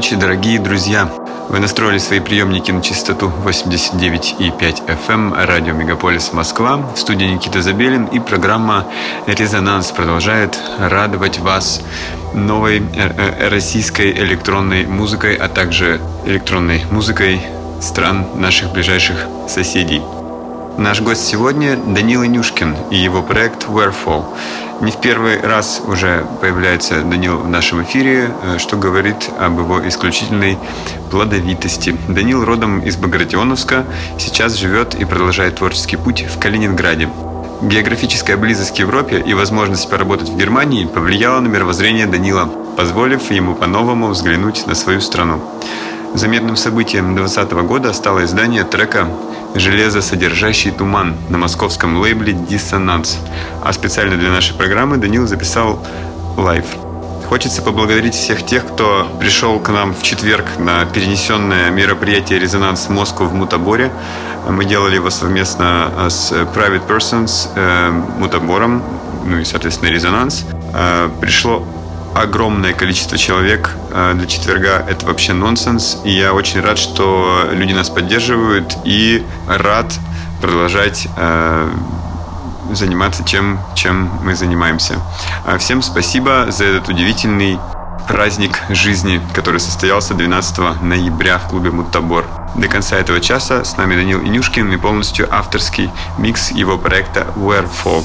ночи, дорогие друзья! Вы настроили свои приемники на частоту 89,5 FM эм, радио Мегаполис Москва. В студии Никита Забелин и программа «Резонанс» продолжает радовать вас новой э, э, российской электронной музыкой, а также электронной музыкой стран наших ближайших соседей. Наш гость сегодня Данила Нюшкин и его проект Wherefall. Не в первый раз уже появляется Данил в нашем эфире, э, что говорит об его исключительной плодовитости. Данил родом из Багратионовска, сейчас живет и продолжает творческий путь в Калининграде. Географическая близость к Европе и возможность поработать в Германии повлияла на мировоззрение Данила, позволив ему по-новому взглянуть на свою страну. Заметным событием 2020 года стало издание трека «Железосодержащий туман» на московском лейбле «Диссонанс». А специально для нашей программы Данил записал live. Хочется поблагодарить всех тех, кто пришел к нам в четверг на перенесенное мероприятие «Резонанс Москву» в Мутаборе. Мы делали его совместно с Private Persons, э, Мутабором, ну и, соответственно, «Резонанс». Э, пришло огромное количество человек э, для четверга это вообще нонсенс. И я очень рад, что люди нас поддерживают и рад продолжать э, заниматься тем, чем мы занимаемся. А Всем спасибо за этот удивительный праздник жизни, который состоялся 12 ноября в клубе Муттабор. До конца этого часа с нами Данил Инюшкин и полностью авторский микс его проекта Wherefall.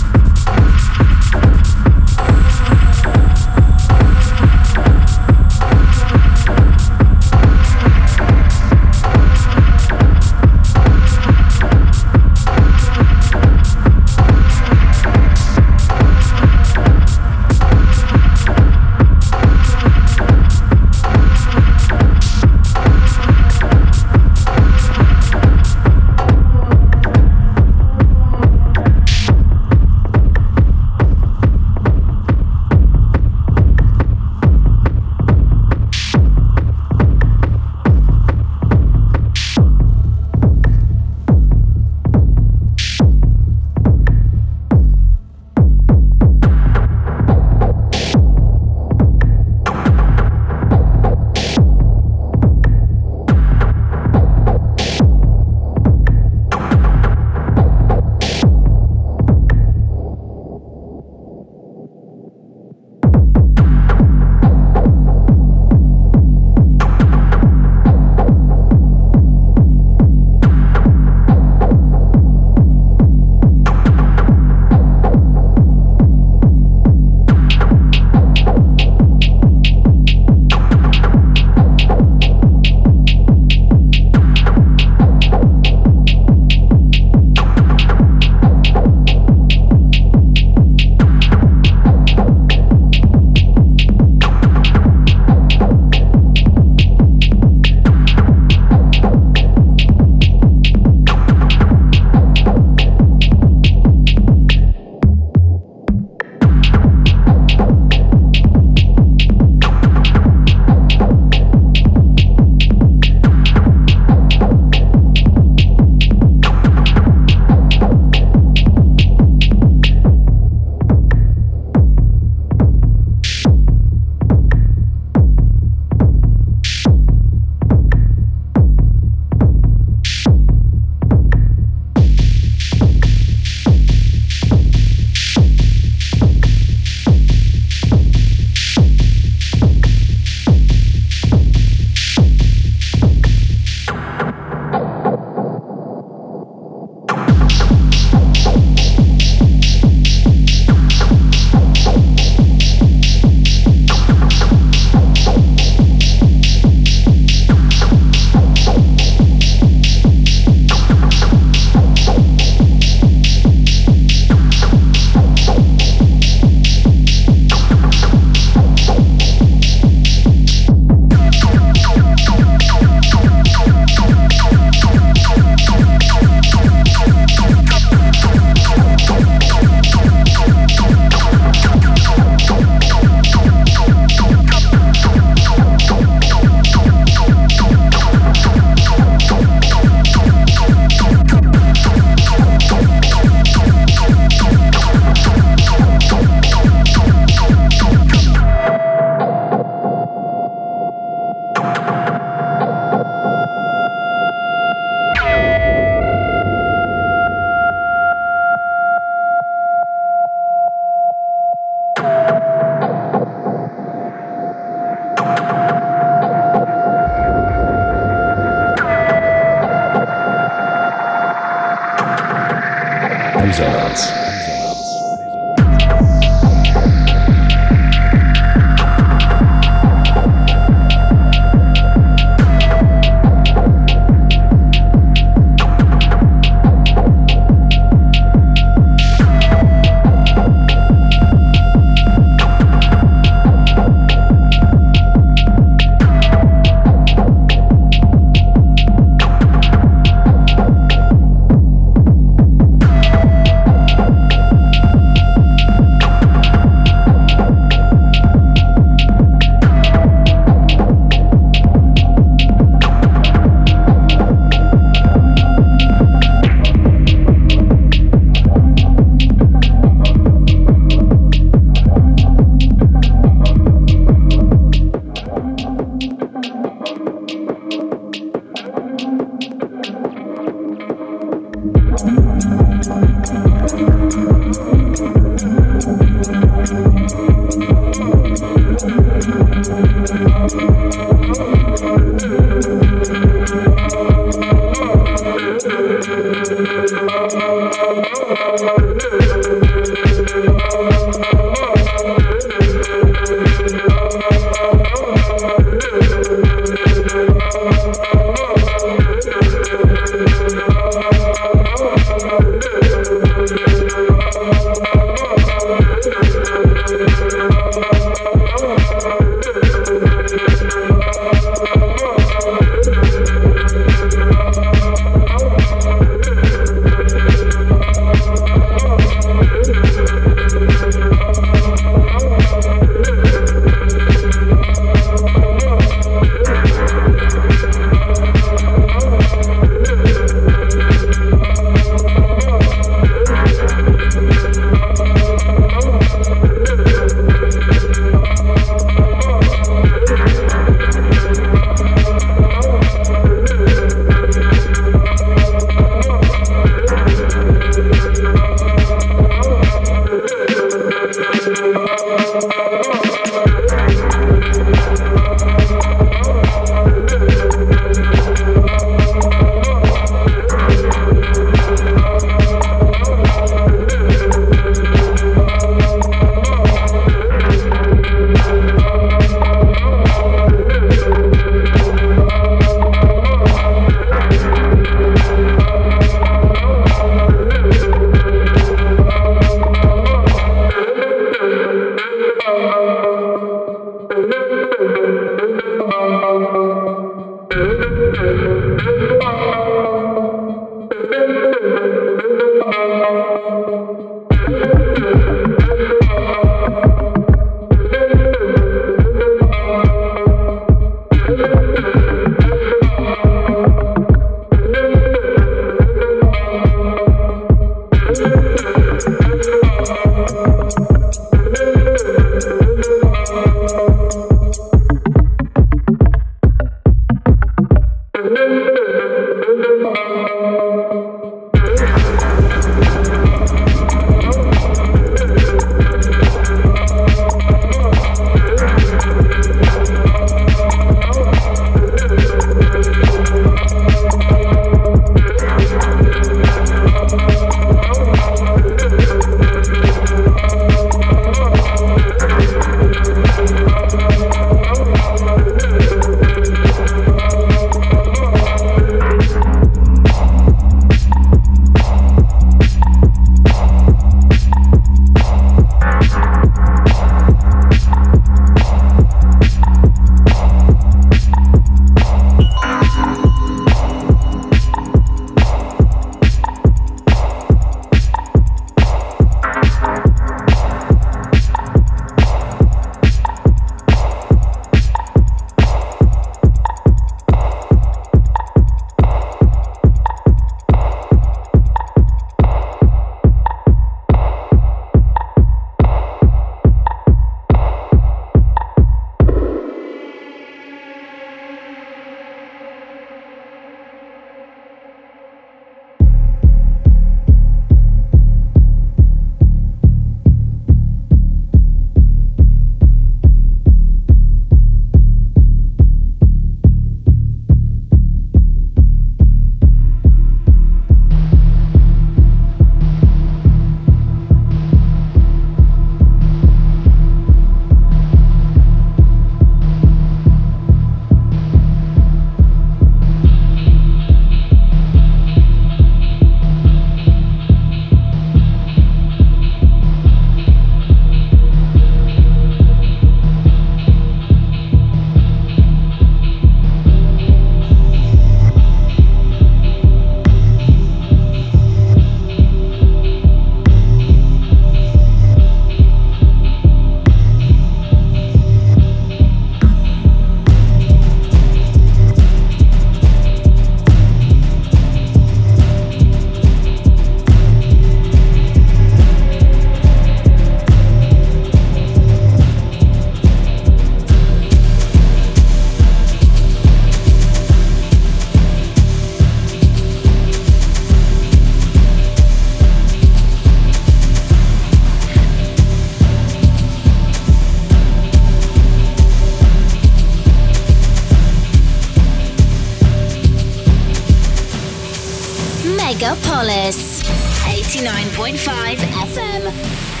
Five FM.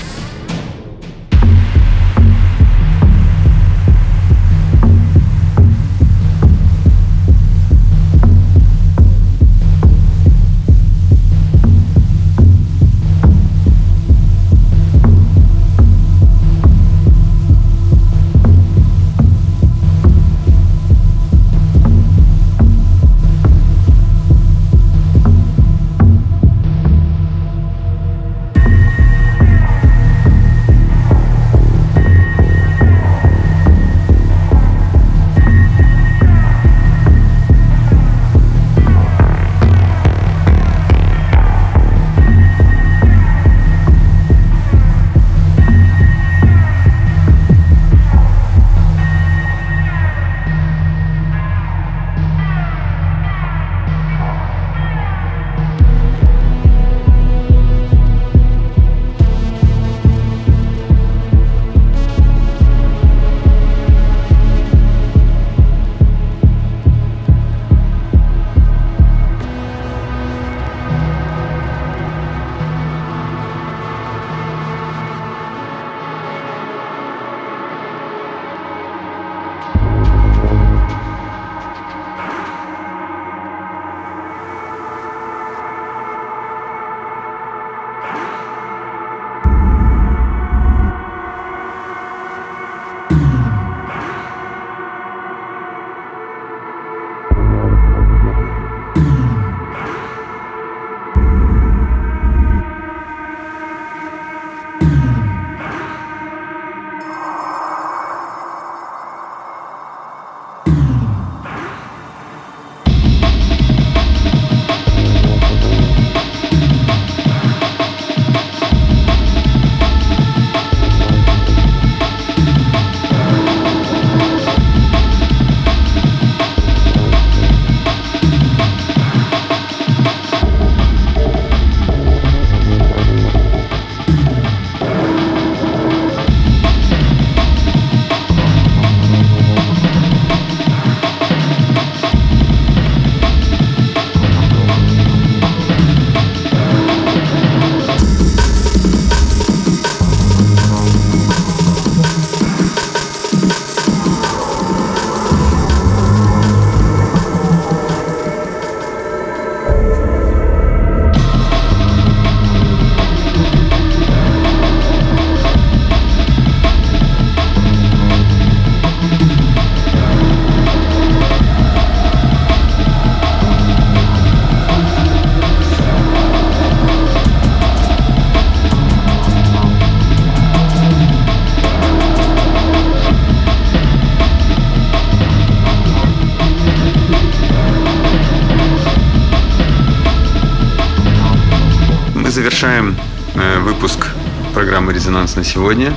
«Резонанс» на сегодня.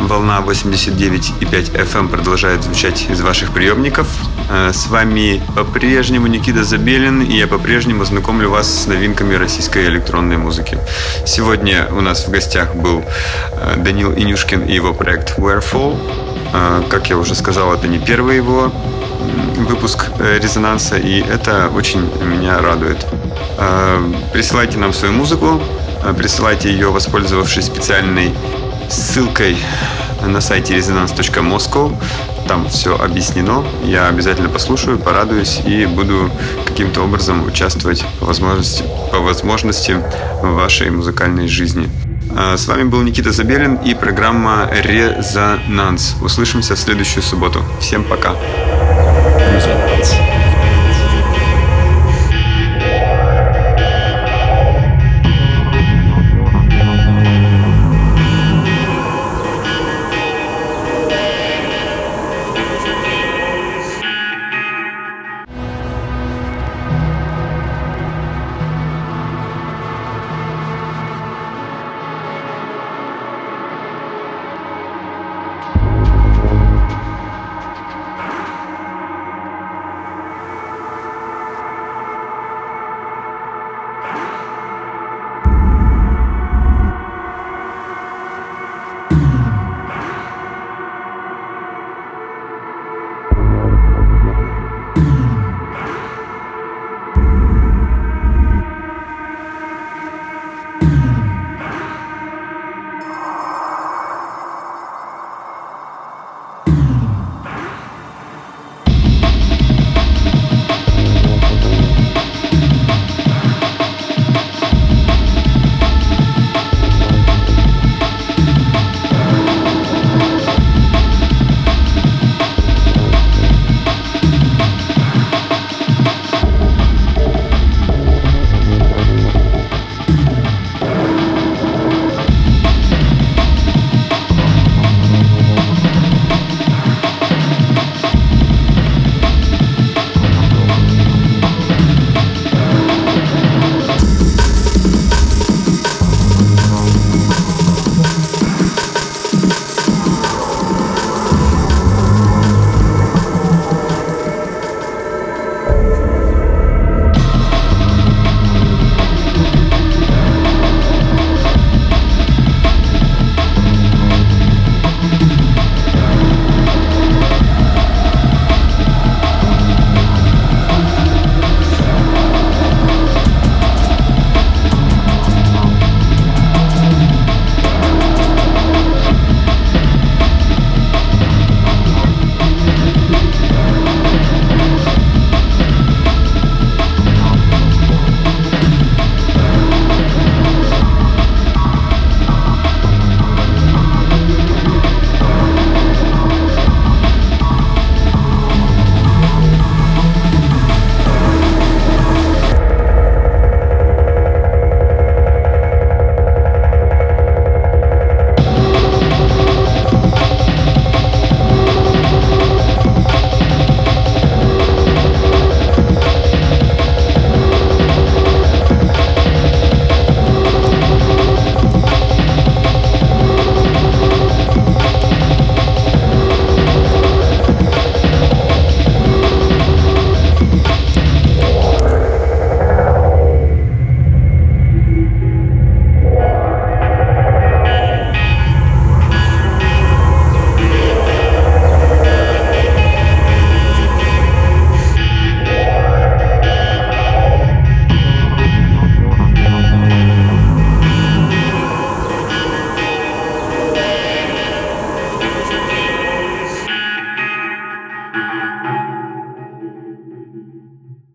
Волна 89,5 FM эм продолжает звучать из ваших приемников. Э, с вами по-прежнему Никита Забелин, и я по-прежнему знакомлю вас с новинками российской электронной музыки. Сегодня у нас в гостях был э, Данил Инюшкин и его проект Wherefall. Как я уже сказал, это не первый его выпуск резонанса, и это очень меня радует. Присылайте нам свою музыку, присылайте ее, воспользовавшись специальной ссылкой на сайте resonance.moscow. Там все объяснено. Я обязательно послушаю, порадуюсь и буду каким-то образом участвовать по возможности, по возможности в вашей музыкальной жизни. С вами был Никита Забелин и программа «Резонанс». Услышимся в следующую субботу. Всем пока. Резонанс.